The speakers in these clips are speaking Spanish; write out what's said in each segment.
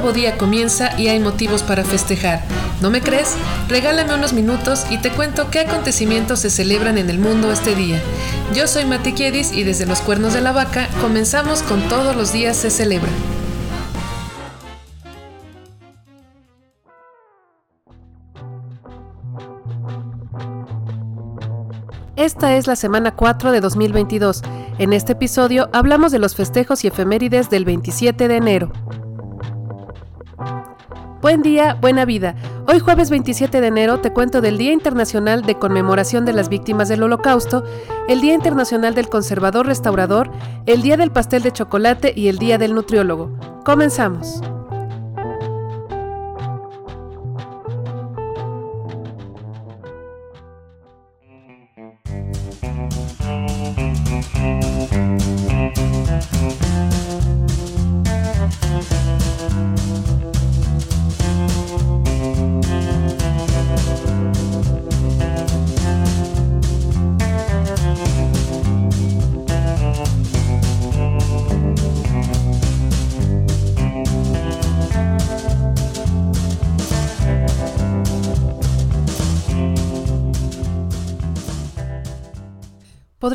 nuevo día comienza y hay motivos para festejar. ¿No me crees? Regálame unos minutos y te cuento qué acontecimientos se celebran en el mundo este día. Yo soy Mati Kiedis y desde los cuernos de la vaca comenzamos con todos los días se celebran. Esta es la semana 4 de 2022. En este episodio hablamos de los festejos y efemérides del 27 de enero. Buen día, buena vida. Hoy jueves 27 de enero te cuento del Día Internacional de Conmemoración de las Víctimas del Holocausto, el Día Internacional del Conservador Restaurador, el Día del Pastel de Chocolate y el Día del Nutriólogo. Comenzamos.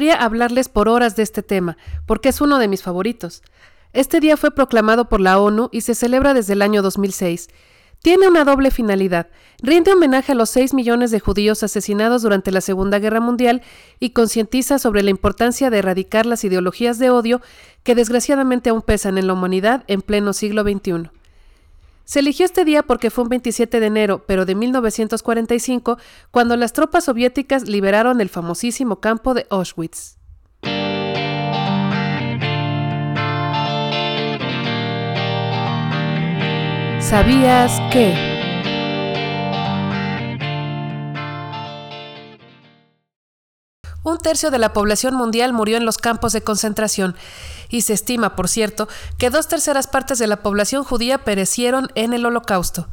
Podría hablarles por horas de este tema, porque es uno de mis favoritos. Este día fue proclamado por la ONU y se celebra desde el año 2006. Tiene una doble finalidad. Rinde homenaje a los 6 millones de judíos asesinados durante la Segunda Guerra Mundial y concientiza sobre la importancia de erradicar las ideologías de odio que desgraciadamente aún pesan en la humanidad en pleno siglo XXI. Se eligió este día porque fue un 27 de enero, pero de 1945, cuando las tropas soviéticas liberaron el famosísimo campo de Auschwitz. ¿Sabías que? Un tercio de la población mundial murió en los campos de concentración y se estima, por cierto, que dos terceras partes de la población judía perecieron en el holocausto.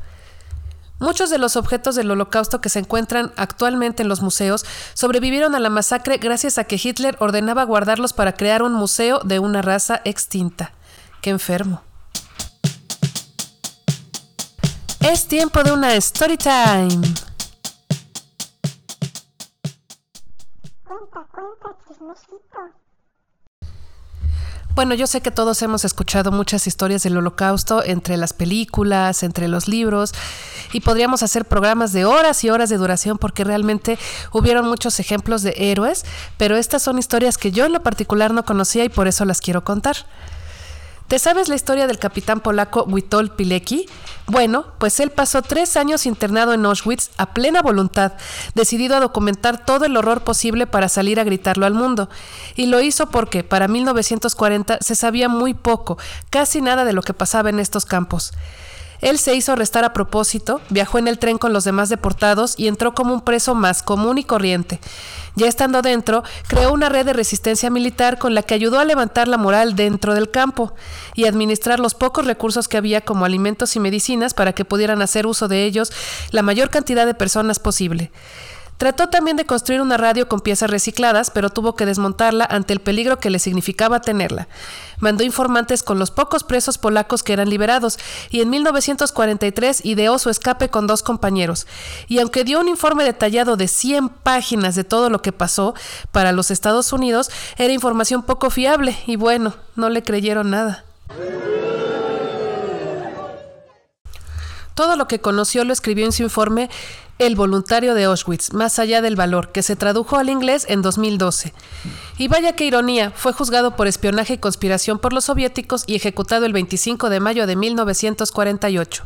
Muchos de los objetos del holocausto que se encuentran actualmente en los museos sobrevivieron a la masacre gracias a que Hitler ordenaba guardarlos para crear un museo de una raza extinta. ¡Qué enfermo! Es tiempo de una story time. Bueno, yo sé que todos hemos escuchado muchas historias del holocausto entre las películas, entre los libros, y podríamos hacer programas de horas y horas de duración porque realmente hubieron muchos ejemplos de héroes, pero estas son historias que yo en lo particular no conocía y por eso las quiero contar. ¿Te sabes la historia del capitán polaco Witold Pilecki? Bueno, pues él pasó tres años internado en Auschwitz a plena voluntad, decidido a documentar todo el horror posible para salir a gritarlo al mundo. Y lo hizo porque para 1940 se sabía muy poco, casi nada de lo que pasaba en estos campos. Él se hizo arrestar a propósito, viajó en el tren con los demás deportados y entró como un preso más común y corriente. Ya estando dentro, creó una red de resistencia militar con la que ayudó a levantar la moral dentro del campo y administrar los pocos recursos que había como alimentos y medicinas para que pudieran hacer uso de ellos la mayor cantidad de personas posible. Trató también de construir una radio con piezas recicladas, pero tuvo que desmontarla ante el peligro que le significaba tenerla. Mandó informantes con los pocos presos polacos que eran liberados y en 1943 ideó su escape con dos compañeros. Y aunque dio un informe detallado de 100 páginas de todo lo que pasó para los Estados Unidos, era información poco fiable y bueno, no le creyeron nada. Todo lo que conoció lo escribió en su informe El voluntario de Auschwitz, más allá del valor, que se tradujo al inglés en 2012. Y vaya qué ironía, fue juzgado por espionaje y conspiración por los soviéticos y ejecutado el 25 de mayo de 1948.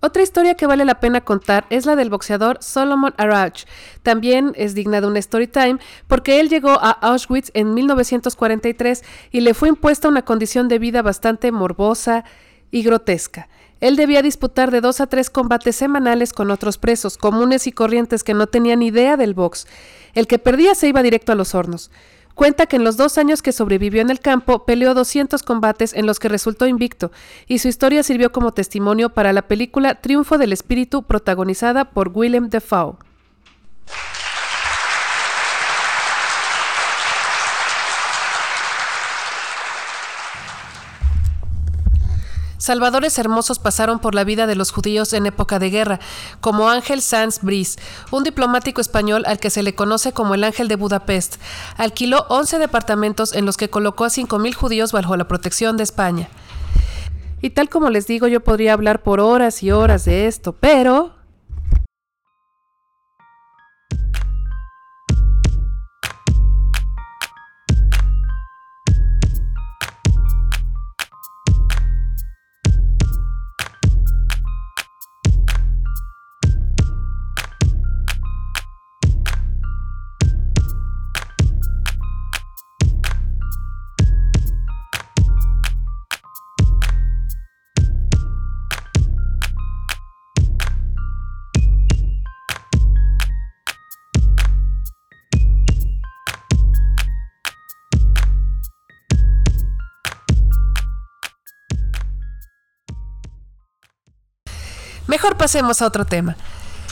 Otra historia que vale la pena contar es la del boxeador Solomon Arauch. También es digna de una story time porque él llegó a Auschwitz en 1943 y le fue impuesta una condición de vida bastante morbosa y grotesca. Él debía disputar de dos a tres combates semanales con otros presos, comunes y corrientes que no tenían idea del box. El que perdía se iba directo a los hornos. Cuenta que en los dos años que sobrevivió en el campo peleó 200 combates en los que resultó invicto, y su historia sirvió como testimonio para la película Triunfo del Espíritu protagonizada por Willem Dafoe. Salvadores hermosos pasaron por la vida de los judíos en época de guerra, como Ángel Sanz Brice, un diplomático español al que se le conoce como el Ángel de Budapest. Alquiló 11 departamentos en los que colocó a 5.000 judíos bajo la protección de España. Y tal como les digo, yo podría hablar por horas y horas de esto, pero Mejor pasemos a otro tema.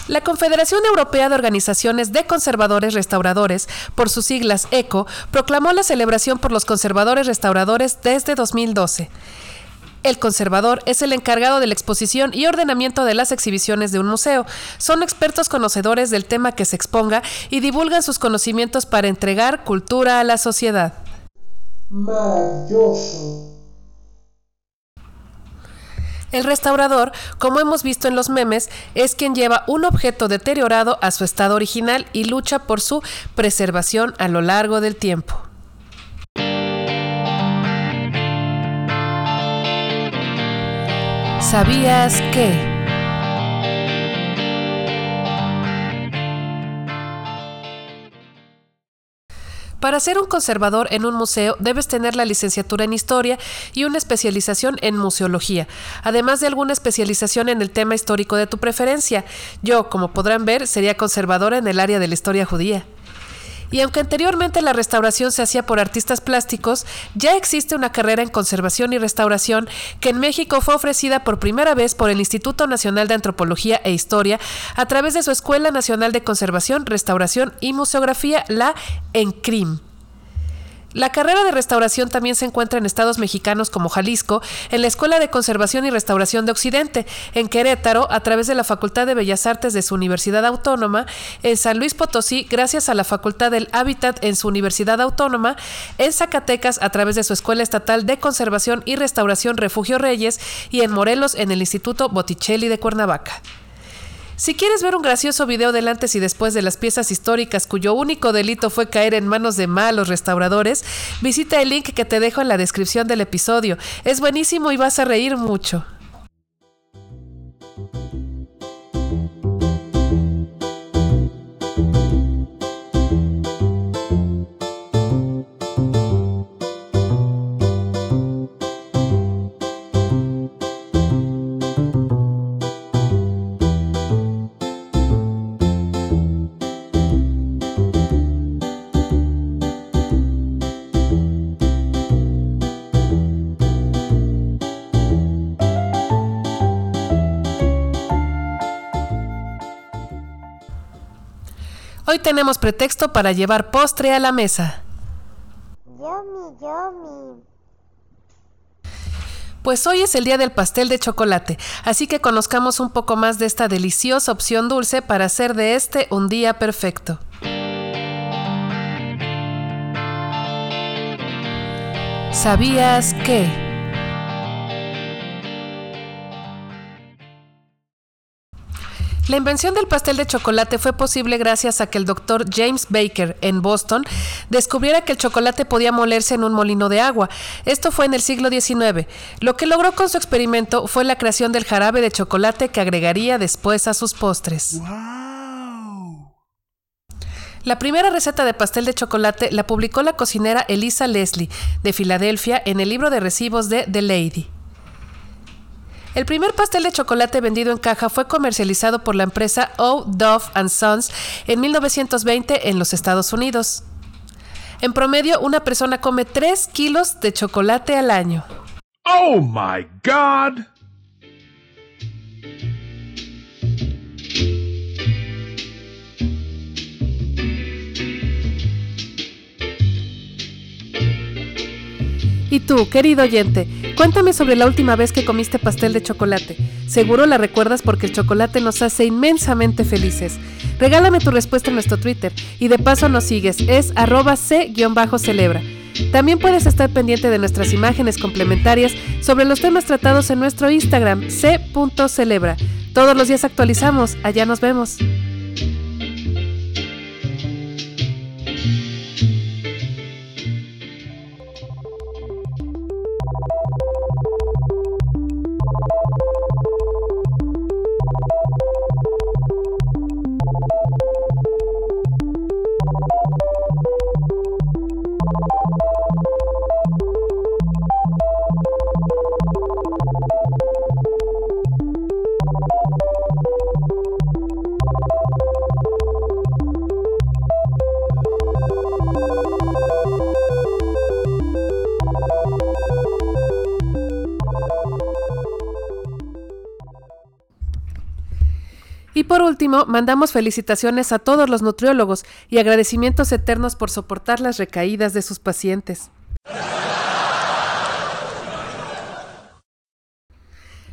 La Confederación Europea de Organizaciones de Conservadores Restauradores, por sus siglas ECO, proclamó la celebración por los conservadores restauradores desde 2012. El conservador es el encargado de la exposición y ordenamiento de las exhibiciones de un museo. Son expertos conocedores del tema que se exponga y divulgan sus conocimientos para entregar cultura a la sociedad. Maravilloso. El restaurador, como hemos visto en los memes, es quien lleva un objeto deteriorado a su estado original y lucha por su preservación a lo largo del tiempo. ¿Sabías que? Para ser un conservador en un museo debes tener la licenciatura en historia y una especialización en museología, además de alguna especialización en el tema histórico de tu preferencia. Yo, como podrán ver, sería conservadora en el área de la historia judía. Y aunque anteriormente la restauración se hacía por artistas plásticos, ya existe una carrera en conservación y restauración que en México fue ofrecida por primera vez por el Instituto Nacional de Antropología e Historia a través de su Escuela Nacional de Conservación, Restauración y Museografía, la ENCRIM. La carrera de restauración también se encuentra en estados mexicanos como Jalisco, en la Escuela de Conservación y Restauración de Occidente, en Querétaro, a través de la Facultad de Bellas Artes de su Universidad Autónoma, en San Luis Potosí, gracias a la Facultad del Hábitat en su Universidad Autónoma, en Zacatecas, a través de su Escuela Estatal de Conservación y Restauración Refugio Reyes, y en Morelos, en el Instituto Botticelli de Cuernavaca. Si quieres ver un gracioso video del antes y después de las piezas históricas cuyo único delito fue caer en manos de malos restauradores, visita el link que te dejo en la descripción del episodio. Es buenísimo y vas a reír mucho. Hoy tenemos pretexto para llevar postre a la mesa. Yomi, yomi. Pues hoy es el día del pastel de chocolate, así que conozcamos un poco más de esta deliciosa opción dulce para hacer de este un día perfecto. ¿Sabías que? La invención del pastel de chocolate fue posible gracias a que el doctor James Baker en Boston descubriera que el chocolate podía molerse en un molino de agua. Esto fue en el siglo XIX. Lo que logró con su experimento fue la creación del jarabe de chocolate que agregaría después a sus postres. La primera receta de pastel de chocolate la publicó la cocinera Elisa Leslie de Filadelfia en el libro de recibos de The Lady. El primer pastel de chocolate vendido en caja fue comercializado por la empresa O. Dove Sons en 1920 en los Estados Unidos. En promedio, una persona come 3 kilos de chocolate al año. ¡Oh, my God! Y tú, querido oyente, cuéntame sobre la última vez que comiste pastel de chocolate. Seguro la recuerdas porque el chocolate nos hace inmensamente felices. Regálame tu respuesta en nuestro Twitter y de paso nos sigues, es arroba c-celebra. También puedes estar pendiente de nuestras imágenes complementarias sobre los temas tratados en nuestro Instagram c.celebra. Todos los días actualizamos, allá nos vemos. Y por último, mandamos felicitaciones a todos los nutriólogos y agradecimientos eternos por soportar las recaídas de sus pacientes.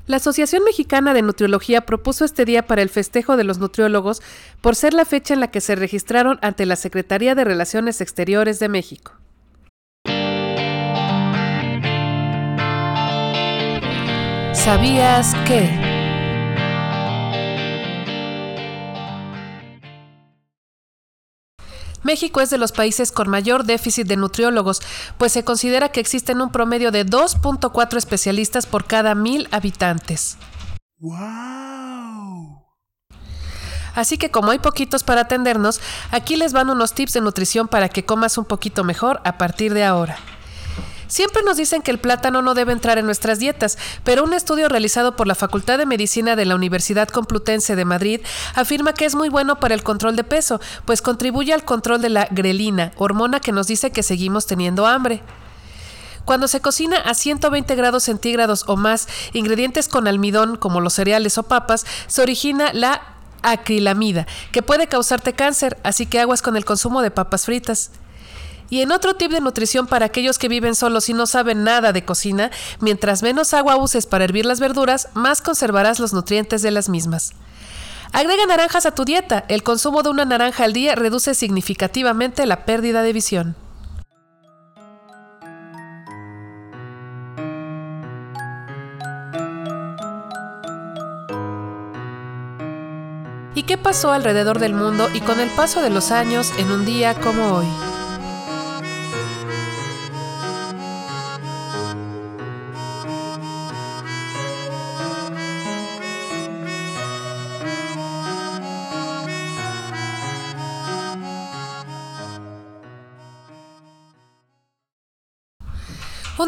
La Asociación Mexicana de Nutriología propuso este día para el festejo de los nutriólogos por ser la fecha en la que se registraron ante la Secretaría de Relaciones Exteriores de México. ¿Sabías que? México es de los países con mayor déficit de nutriólogos, pues se considera que existen un promedio de 2.4 especialistas por cada mil habitantes. ¡Wow! Así que como hay poquitos para atendernos, aquí les van unos tips de nutrición para que comas un poquito mejor a partir de ahora. Siempre nos dicen que el plátano no debe entrar en nuestras dietas, pero un estudio realizado por la Facultad de Medicina de la Universidad Complutense de Madrid afirma que es muy bueno para el control de peso, pues contribuye al control de la grelina, hormona que nos dice que seguimos teniendo hambre. Cuando se cocina a 120 grados centígrados o más, ingredientes con almidón como los cereales o papas, se origina la acrilamida, que puede causarte cáncer, así que aguas con el consumo de papas fritas. Y en otro tip de nutrición para aquellos que viven solos y no saben nada de cocina, mientras menos agua uses para hervir las verduras, más conservarás los nutrientes de las mismas. Agrega naranjas a tu dieta. El consumo de una naranja al día reduce significativamente la pérdida de visión. ¿Y qué pasó alrededor del mundo y con el paso de los años en un día como hoy?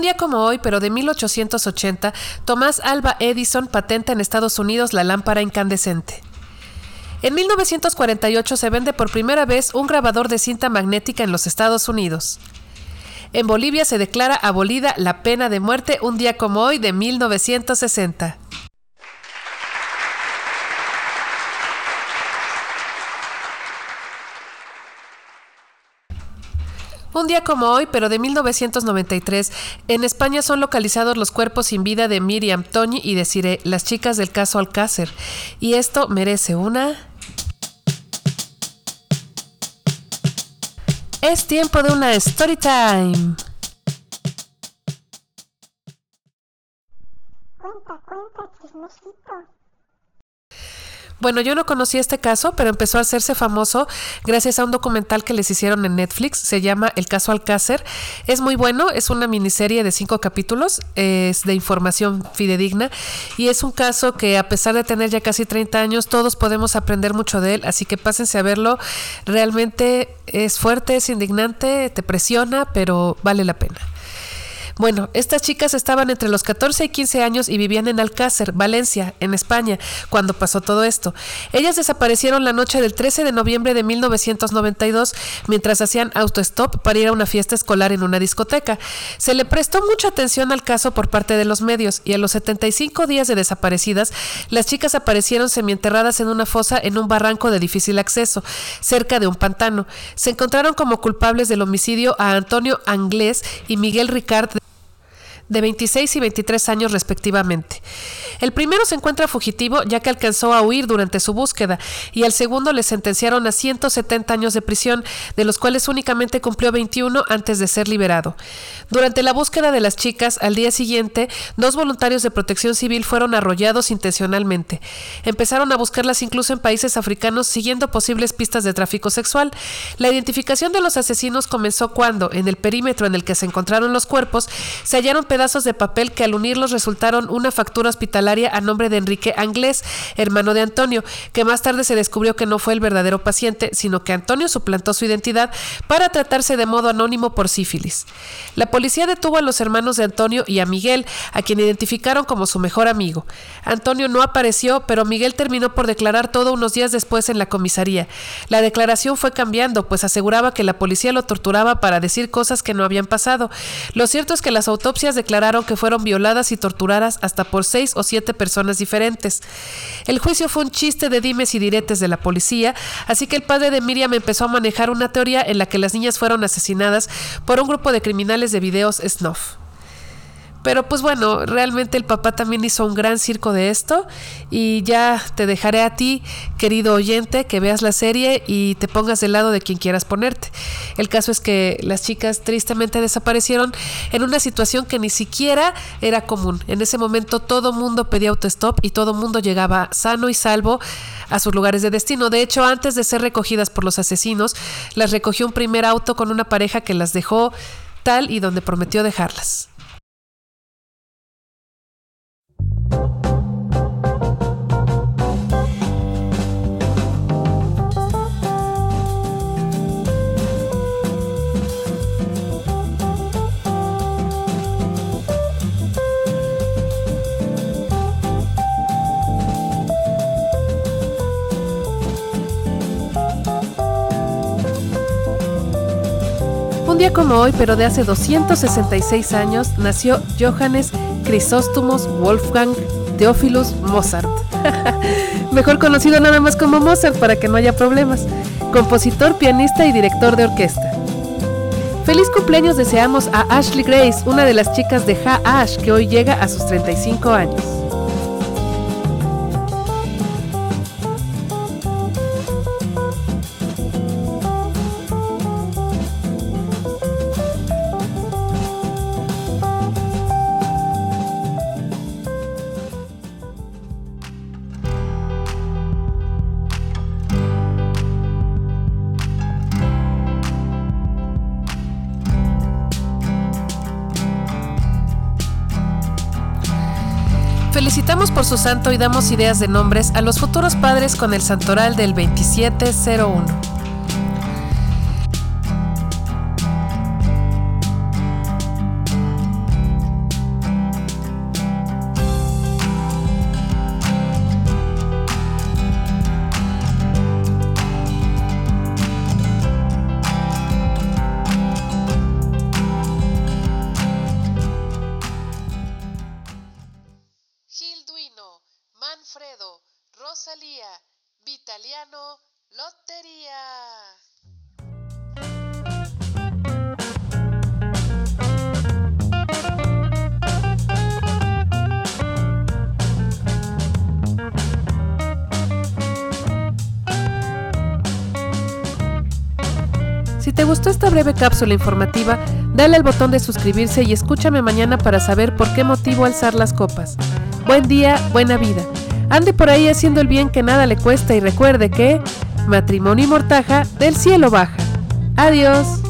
Un día como hoy, pero de 1880, Tomás Alba Edison patenta en Estados Unidos la lámpara incandescente. En 1948 se vende por primera vez un grabador de cinta magnética en los Estados Unidos. En Bolivia se declara abolida la pena de muerte un día como hoy de 1960. Un día como hoy, pero de 1993, en España son localizados los cuerpos sin vida de Miriam, Tony y Desiree, las chicas del caso Alcácer. Y esto merece una... Es tiempo de una story time. Cuenta, cuenta, chismosito. Bueno, yo no conocía este caso, pero empezó a hacerse famoso gracias a un documental que les hicieron en Netflix. Se llama El caso Alcácer. Es muy bueno, es una miniserie de cinco capítulos, es de información fidedigna y es un caso que a pesar de tener ya casi 30 años, todos podemos aprender mucho de él. Así que pásense a verlo. Realmente es fuerte, es indignante, te presiona, pero vale la pena. Bueno, estas chicas estaban entre los 14 y 15 años y vivían en Alcácer, Valencia, en España, cuando pasó todo esto. Ellas desaparecieron la noche del 13 de noviembre de 1992 mientras hacían autostop para ir a una fiesta escolar en una discoteca. Se le prestó mucha atención al caso por parte de los medios y a los 75 días de desaparecidas, las chicas aparecieron semienterradas en una fosa en un barranco de difícil acceso, cerca de un pantano. Se encontraron como culpables del homicidio a Antonio Anglés y Miguel Ricard de 26 y 23 años respectivamente. El primero se encuentra fugitivo ya que alcanzó a huir durante su búsqueda y al segundo le sentenciaron a 170 años de prisión, de los cuales únicamente cumplió 21 antes de ser liberado. Durante la búsqueda de las chicas, al día siguiente, dos voluntarios de protección civil fueron arrollados intencionalmente. Empezaron a buscarlas incluso en países africanos siguiendo posibles pistas de tráfico sexual. La identificación de los asesinos comenzó cuando, en el perímetro en el que se encontraron los cuerpos, se hallaron pedazos de papel que al unirlos resultaron una factura hospitalaria a nombre de Enrique Anglés, hermano de Antonio, que más tarde se descubrió que no fue el verdadero paciente, sino que Antonio suplantó su identidad para tratarse de modo anónimo por sífilis. La policía detuvo a los hermanos de Antonio y a Miguel, a quien identificaron como su mejor amigo. Antonio no apareció, pero Miguel terminó por declarar todo unos días después en la comisaría. La declaración fue cambiando, pues aseguraba que la policía lo torturaba para decir cosas que no habían pasado. Lo cierto es que las autopsias declararon que fueron violadas y torturadas hasta por seis o siete personas diferentes. El juicio fue un chiste de dimes y diretes de la policía, así que el padre de Miriam empezó a manejar una teoría en la que las niñas fueron asesinadas por un grupo de criminales de videos snuff. Pero pues bueno, realmente el papá también hizo un gran circo de esto y ya te dejaré a ti, querido oyente, que veas la serie y te pongas del lado de quien quieras ponerte. El caso es que las chicas tristemente desaparecieron en una situación que ni siquiera era común. En ese momento todo mundo pedía autostop y todo mundo llegaba sano y salvo a sus lugares de destino. De hecho, antes de ser recogidas por los asesinos, las recogió un primer auto con una pareja que las dejó tal y donde prometió dejarlas. Un día como hoy, pero de hace 266 años, nació Johannes Crisóstomos Wolfgang Theophilus Mozart. Mejor conocido nada más como Mozart para que no haya problemas. Compositor, pianista y director de orquesta. Feliz cumpleaños deseamos a Ashley Grace, una de las chicas de Ha Ash, que hoy llega a sus 35 años. Felicitamos por su santo y damos ideas de nombres a los futuros padres con el santoral del 2701. Lotería. Si te gustó esta breve cápsula informativa, dale al botón de suscribirse y escúchame mañana para saber por qué motivo alzar las copas. Buen día, buena vida. Ande por ahí haciendo el bien que nada le cuesta y recuerde que matrimonio y mortaja del cielo baja. Adiós.